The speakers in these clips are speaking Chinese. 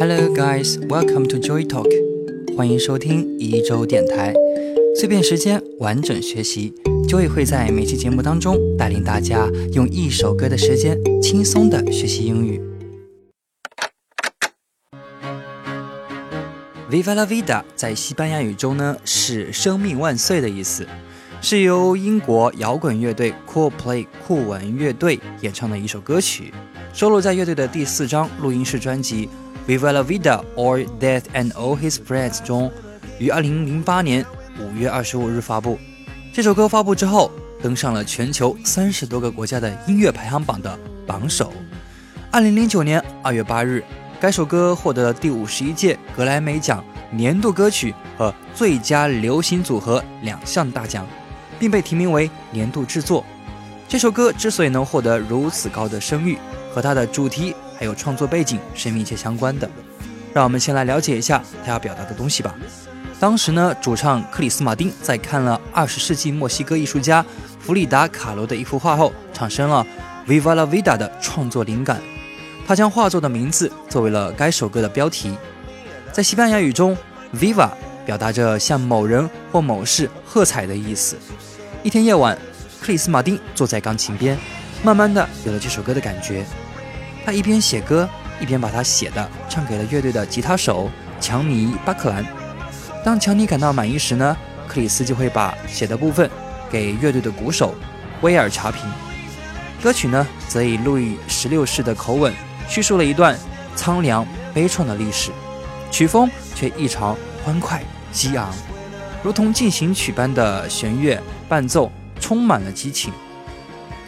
Hello guys, welcome to Joy Talk，欢迎收听一周电台，碎片时间完整学习，Joy 会在每期节目当中带领大家用一首歌的时间轻松的学习英语。Viva la vida 在西班牙语中呢是生命万岁的意思，是由英国摇滚乐队 Coldplay 酷玩乐队演唱的一首歌曲，收录在乐队的第四张录音室专辑。Viva la vida or Death and All His Friends 中，于二零零八年五月二十五日发布。这首歌发布之后，登上了全球三十多个国家的音乐排行榜的榜首。二零零九年二月八日，该首歌获得了第五十一届格莱美奖年度歌曲和最佳流行组合两项大奖，并被提名为年度制作。这首歌之所以能获得如此高的声誉，和它的主题。还有创作背景是密切相关的，让我们先来了解一下他要表达的东西吧。当时呢，主唱克里斯马丁在看了二十世纪墨西哥艺术家弗里达卡罗的一幅画后，产生了《Viva la Vida》的创作灵感。他将画作的名字作为了该首歌的标题。在西班牙语中，“Viva” 表达着向某人或某事喝彩的意思。一天夜晚，克里斯马丁坐在钢琴边，慢慢的有了这首歌的感觉。他一边写歌，一边把他写的唱给了乐队的吉他手强尼·巴克兰。当强尼感到满意时呢，克里斯就会把写的部分给乐队的鼓手威尔查平。歌曲呢，则以路易十六式的口吻叙述了一段苍凉悲怆的历史，曲风却异常欢快激昂，如同进行曲般的弦乐伴奏充满了激情。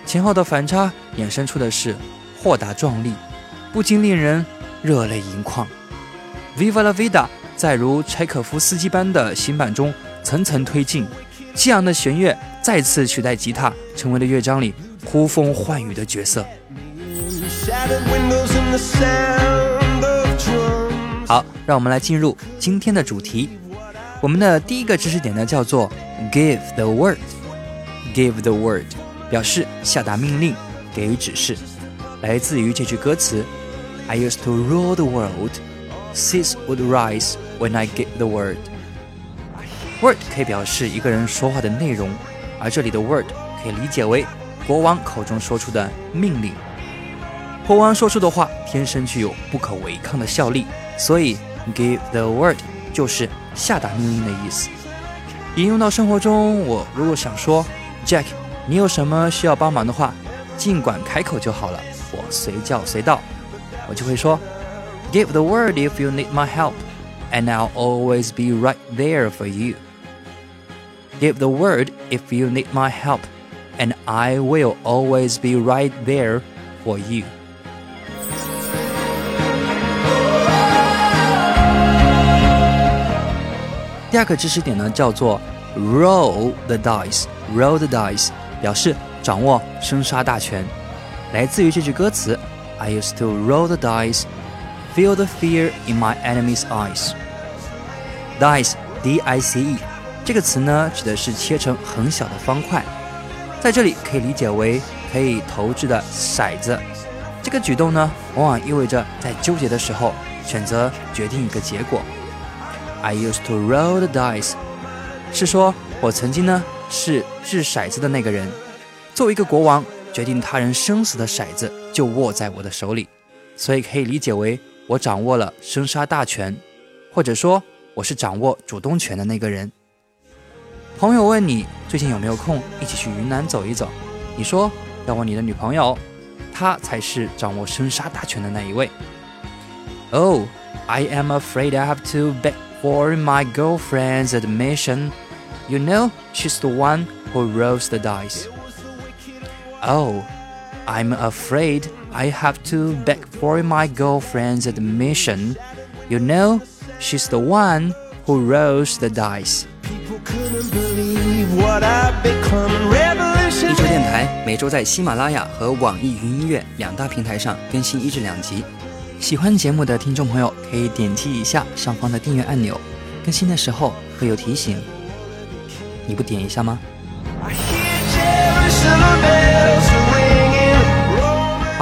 前后的反差衍生出的是。豁达壮丽，不禁令人热泪盈眶。Viva la vida，在如柴可夫斯基般的行板中层层推进，激昂的弦乐再次取代吉他，成为了乐章里呼风唤雨的角色。好，让我们来进入今天的主题。我们的第一个知识点呢，叫做 give the word。give the word 表示下达命令，给予指示。来自于这句歌词：“I used to rule the world, seas would rise when I gave the word。” word 可以表示一个人说话的内容，而这里的 word 可以理解为国王口中说出的命令。国王说出的话天生具有不可违抗的效力，所以 give the word 就是下达命令的意思。引用到生活中，我如果想说 Jack，你有什么需要帮忙的话，尽管开口就好了。我随叫随到，我就会说，Give the word if you need my help, and I'll always be right there for you. Give the word if you need my help, and I will always be right there for you. 第二个知识点呢，叫做 roll the dice。roll the dice 表示掌握生杀大权。 来自于这句歌词：“I used to roll the dice, feel the fear in my enemy's eyes.” Dice, D-I-C-E，这个词呢，指的是切成很小的方块，在这里可以理解为可以投掷的骰子。这个举动呢，往往意味着在纠结的时候选择决定一个结果。I used to roll the dice，是说我曾经呢是掷骰子的那个人。作为一个国王。决定他人生死的骰子就握在我的手里，所以可以理解为我掌握了生杀大权，或者说我是掌握主动权的那个人。朋友问你最近有没有空一起去云南走一走，你说要问你的女朋友，她才是掌握生杀大权的那一位。Oh, I am afraid I have to beg for my girlfriend's admission. You know, she's the one who rolls the dice. Oh, I'm afraid I have to beg for my girlfriend's admission. You know, she's the one who rolls the dice. 一周电台每周在喜马拉雅和网易云音乐两大平台上更新一至两集。喜欢节目的听众朋友可以点击一下上方的订阅按钮，更新的时候会有提醒。你不点一下吗？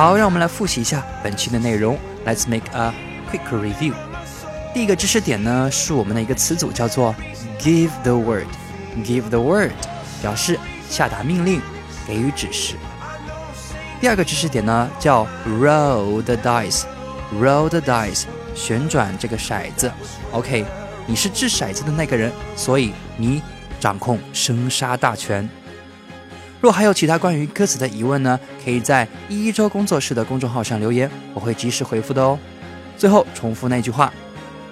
好，让我们来复习一下本期的内容。Let's make a quick review。第一个知识点呢是我们的一个词组叫做 give the word。give the word 表示下达命令，给予指示。第二个知识点呢叫 roll the dice。roll the dice 旋转这个骰子。OK，你是掷骰子的那个人，所以你掌控生杀大权。若还有其他关于歌词的疑问呢，可以在一一周工作室的公众号上留言，我会及时回复的哦。最后重复那句话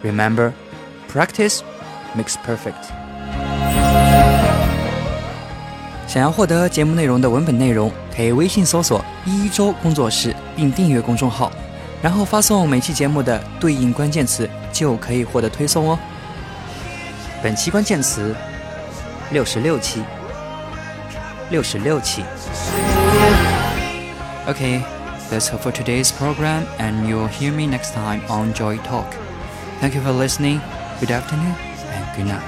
：Remember, practice makes perfect。想要获得节目内容的文本内容，可以微信搜索“一一周工作室”并订阅公众号，然后发送每期节目的对应关键词，就可以获得推送哦。本期关键词：六十六期。六十六期。Okay, that's all for today's program, and you'll hear me next time on Joy Talk. Thank you for listening. Good afternoon and good night.